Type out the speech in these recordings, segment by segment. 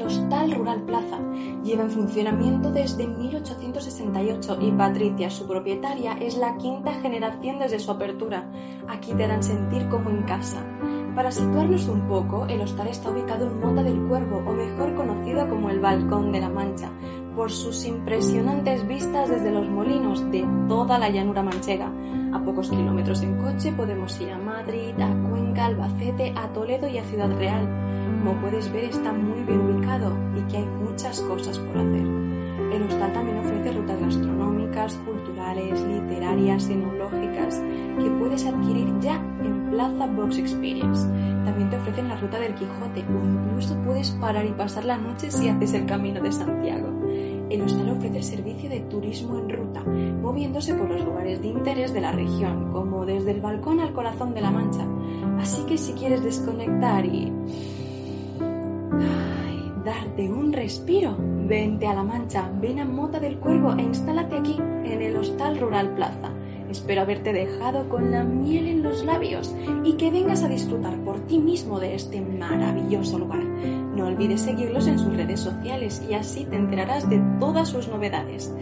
El Hostal Rural Plaza. Lleva en funcionamiento desde 1868 y Patricia, su propietaria, es la quinta generación desde su apertura. Aquí te harán sentir como en casa. Para situarnos un poco, el hostal está ubicado en Mota del Cuervo, o mejor conocido como el Balcón de la Mancha, por sus impresionantes vistas desde los molinos de toda la llanura manchega. A pocos kilómetros en coche podemos ir a Madrid, a Cuenca, Albacete, a Toledo y a Ciudad Real. Como puedes ver está muy bien ubicado y que hay muchas cosas por hacer. El hostal también ofrece rutas gastronómicas, culturales, literarias, enológicas que puedes adquirir ya en Plaza Box Experience. También te ofrecen la ruta del Quijote o incluso puedes parar y pasar la noche si haces el camino de Santiago. El hostal ofrece servicio de turismo en ruta, moviéndose por los lugares de interés de la región, como desde el balcón al corazón de la Mancha. Así que si quieres desconectar y darte un respiro. Vente a La Mancha, ven a Mota del Cuervo e instálate aquí, en el Hostal Rural Plaza. Espero haberte dejado con la miel en los labios y que vengas a disfrutar por ti mismo de este maravilloso lugar. No olvides seguirlos en sus redes sociales y así te enterarás de todas sus novedades.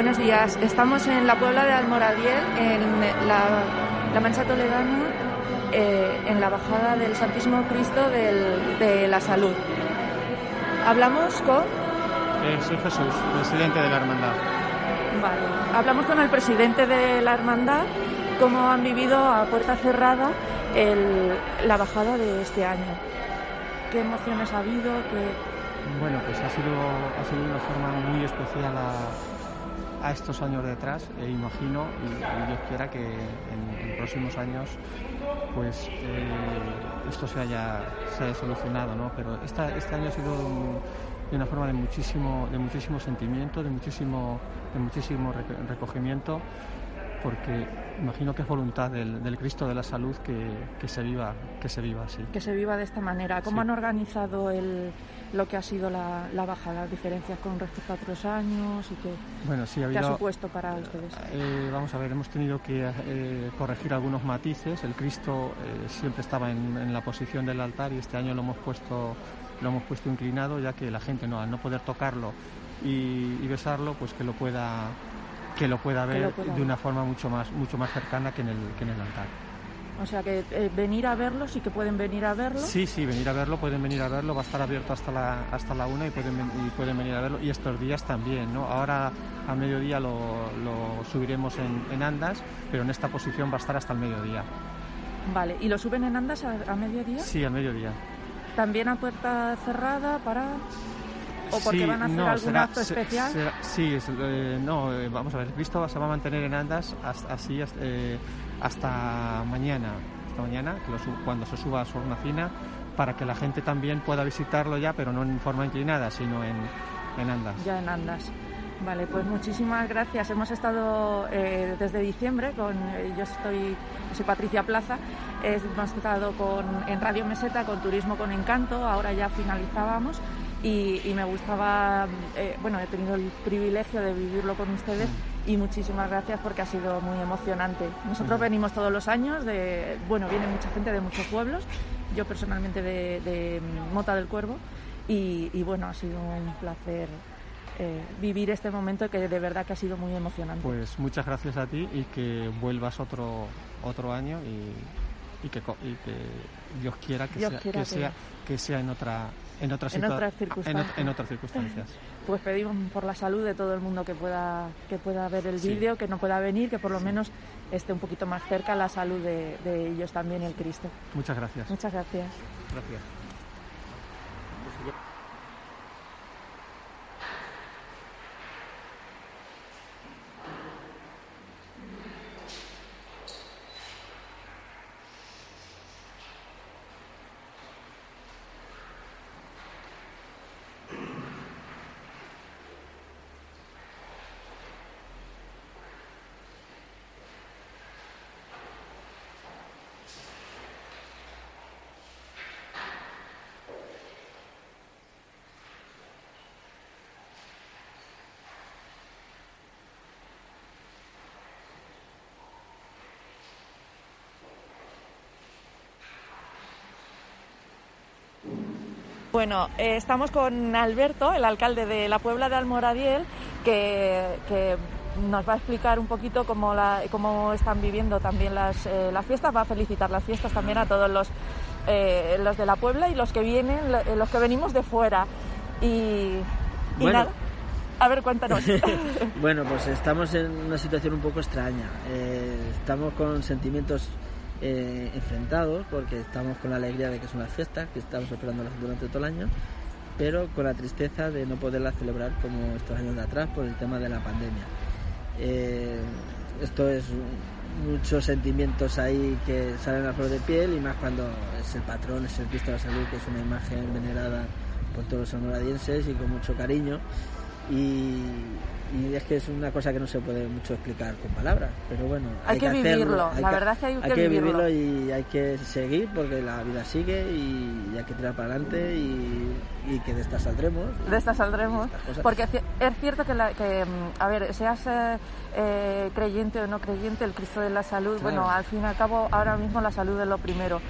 Buenos días. Estamos en la Puebla de Almoradiel, en la, Mancha Toledana, eh, en la bajada del Santísimo Cristo de la Salud. Hablamos con. Eh, soy Jesús, presidente de la Hermandad. Vale. Hablamos con el presidente de la Hermandad, cómo han vivido a puerta cerrada la bajada de este año. ¿Qué emociones ha habido? Bueno, pues ha sido, ha sido una forma muy especial a a estos años detrás e imagino y, Dios quiera que en, próximos años pues eh, esto se haya, se haya solucionado, ¿no? Pero esta, este año ha sido de una forma de muchísimo, de muchísimo sentimiento, de muchísimo, de muchísimo recogimiento porque imagino que es voluntad del, Cristo de la Salud que, se viva, que se viva así. Que se viva de esta manera. ¿Cómo han organizado el, lo que ha sido la, la, baja, las diferencias con respecto a otros años y qué, bueno, sí, ha, supuesto para ustedes? Eh, vamos a ver, hemos tenido que eh, corregir algunos matices. El Cristo eh, siempre estaba en, la posición del altar y este año lo hemos puesto lo hemos puesto inclinado ya que la gente no al no poder tocarlo y, y besarlo pues que lo pueda que lo pueda ver de una forma mucho más, mucho más cercana que en el, que en el altar. O sea que eh, venir a verlo, sí que pueden venir a verlo. Sí, sí, venir a verlo, pueden venir a verlo, va a estar abierto hasta la, hasta la una y pueden, y pueden venir a verlo. Y estos días también, ¿no? Ahora a mediodía lo, lo subiremos en, en, Andas, pero en esta posición va a estar hasta el mediodía. Vale, ¿y lo suben en Andas a, a mediodía? Sí, a mediodía. ¿También a puerta cerrada para...? ¿O porque van a hacer algún acto especial? sí, eh, no, eh, vamos a ver, Cristo se va a mantener en Andas hasta, así eh, hasta mañana, hasta mañana, cuando se suba a su horna fina, para que la gente también pueda visitarlo ya, pero no en forma inclinada, sino en, en Andas. Ya en Andas. Vale, pues muchísimas gracias. Hemos estado desde diciembre con, yo estoy, soy Patricia Plaza, hemos estado con, en Radio Meseta con Turismo con Encanto, ahora ya finalizábamos y, me gustaba, eh, bueno, he tenido el privilegio de vivirlo con ustedes y muchísimas gracias porque ha sido muy emocionante. Nosotros venimos todos los años, de, bueno, viene mucha gente de muchos pueblos, yo personalmente de, Mota del Cuervo y, bueno, ha sido un placer eh, vivir este momento que de verdad que ha sido muy emocionante. Pues muchas gracias a ti y que vuelvas otro, otro año y, que, Dios quiera que, sea, que, sea, que sea en otra en otras, circunstancias. En, otras circunstancias. Pues pedimos por la salud de todo el mundo que pueda, que pueda ver el vídeo, que no pueda venir, que por lo menos esté un poquito más cerca la salud de, de ellos también, el Cristo. Muchas gracias. Muchas gracias. Gracias. Bueno, eh, estamos con Alberto, el alcalde de la Puebla de Almoradiel, que, nos va a explicar un poquito cómo, cómo están viviendo también las, eh, las, fiestas, va a felicitar las fiestas también a todos los, eh, los de la Puebla y los que vienen, los que venimos de fuera. Y, nada, a ver, cuéntanos. bueno, pues estamos en una situación un poco extraña. estamos con sentimientos eh, enfrentados porque estamos con la alegría de que es una fiesta, que estamos esperándolas durante todo el año, pero con la tristeza de no poderla celebrar como estos años de atrás por el tema de la pandemia. Eh, esto es muchos sentimientos ahí que salen a flor de piel y más cuando es el patrón, es el Cristo de la Salud, que es una imagen venerada por todos los sonoradienses y con mucho cariño. Y, y es que es una cosa que no se puede mucho explicar con palabras, pero bueno, hay, que, vivirlo, la verdad es que hay, que, vivirlo. y hay que seguir porque la vida sigue y hay que tirar para adelante y, que de esta saldremos. De esta saldremos, porque es cierto que, que mm, a ver, seas eh, eh, creyente o no creyente, el Cristo de la salud, bueno, al fin y al cabo ahora mismo la salud es lo primero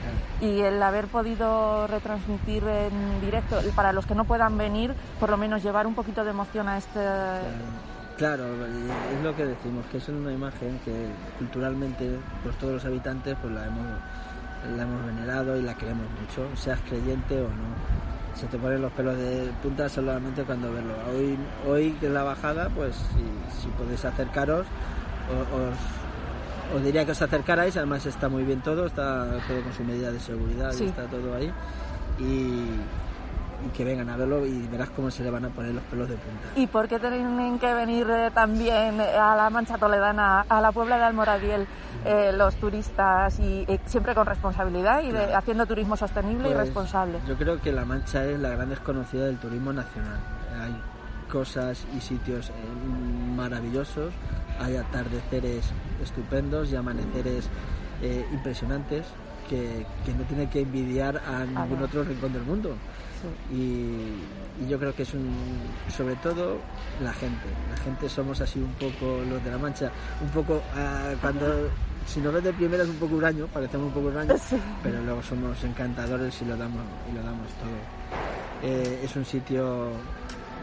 y el haber podido retransmitir en directo, para los que no puedan venir, por lo menos llevar un poquito de emoción este Claro, es lo que decimos, que es una imagen que culturalmente, pues todos los habitantes, pues la hemos, la hemos venerado y la queremos mucho, seas creyente o no. Se te ponen los pelos de punta solamente cuando verlo. Hoy, hoy que es la bajada, pues si, podéis acercaros, os, diría que os acercarais, además está muy bien todo, está todo con su medida de seguridad y está todo ahí. Y, y que vengan a verlo y verás cómo se le van a poner los pelos de punta. ¿Y por qué tienen que venir eh, también eh, a la Mancha Toledana, a la Puebla de Almoradiel, eh, los turistas y siempre con responsabilidad y haciendo turismo sostenible y pues, responsable? Yo creo que la Mancha es la gran desconocida del turismo nacional. Hay cosas y sitios maravillosos, hay atardeceres estupendos y amaneceres impresionantes que, que, no tiene que envidiar a ningún otro rincón del mundo. Y, yo creo que es un, sobre todo la gente. La gente somos así un poco los de la Mancha, un poco ah, cuando si nos ves de primera es un poco huraño, parecemos un poco huraño, pero luego somos encantadores y lo damos y lo damos todo. Eh, es un sitio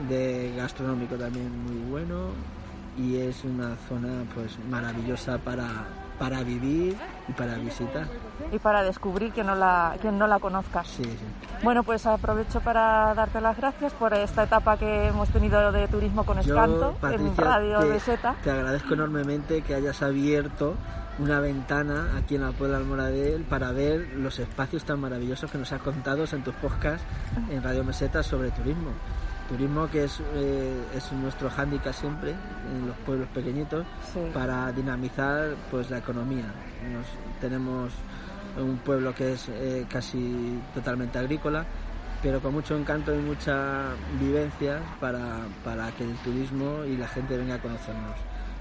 de gastronómico también muy bueno y es una zona pues maravillosa para para vivir y para visitar. Y para descubrir que no la, quien no la conozca. Sí, sí. Bueno, pues aprovecho para darte las gracias por esta etapa que hemos tenido de turismo con Escanto en Radio de Seta. Te agradezco enormemente que hayas abierto una ventana aquí en la Puebla Almoradel para ver los espacios tan maravillosos que nos has contado en tus podcasts en Radio Meseta sobre turismo turismo que es, eh, es nuestro hándicap siempre en los pueblos pequeñitos para dinamizar pues la economía. tenemos un pueblo que es eh, casi totalmente agrícola, pero con mucho encanto y mucha vivencia para, para que el turismo y la gente venga a conocernos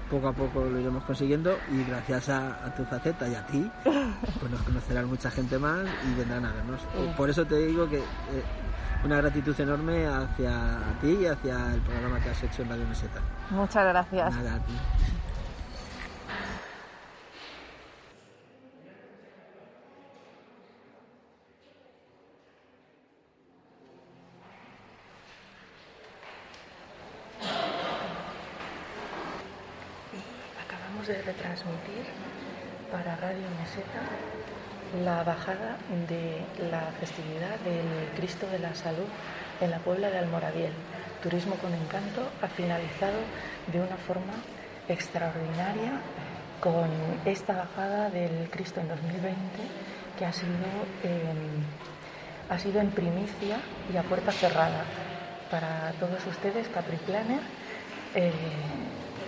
poco a poco lo iremos consiguiendo y gracias a, tu faceta y a ti, pues nos conocerán mucha gente más y vendrán a vernos. Por eso te digo que eh, una gratitud enorme hacia ti y hacia el programa que has hecho en Radio Meseta. Muchas gracias. Nada, a ti. De retransmitir para Radio Meseta la bajada de la festividad del Cristo de la Salud en la Puebla de Almoradiel. Turismo con Encanto ha finalizado de una forma extraordinaria con esta bajada del Cristo en 2020 que ha sido, ha sido en primicia y a puerta cerrada para todos ustedes, Capri Planner, eh,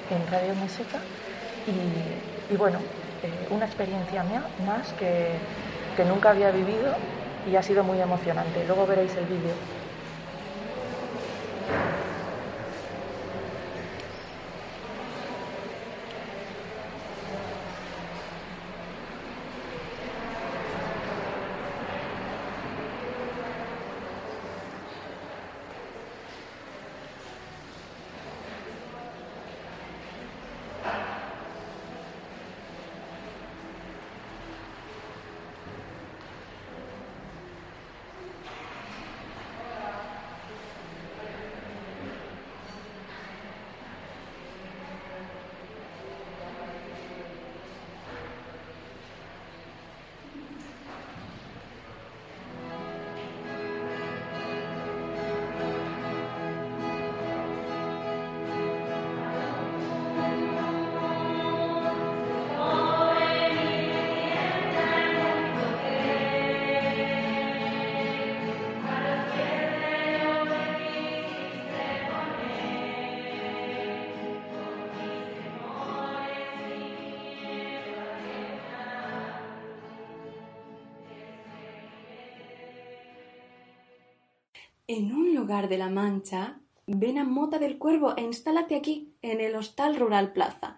en Radio Meseta. Y, bueno, eh, una experiencia mía más que, que nunca había vivido y ha sido muy emocionante. Luego veréis el vídeo. En un lugar de la Mancha, ven a Mota del Cuervo e instálate aquí, en el Hostal Rural Plaza.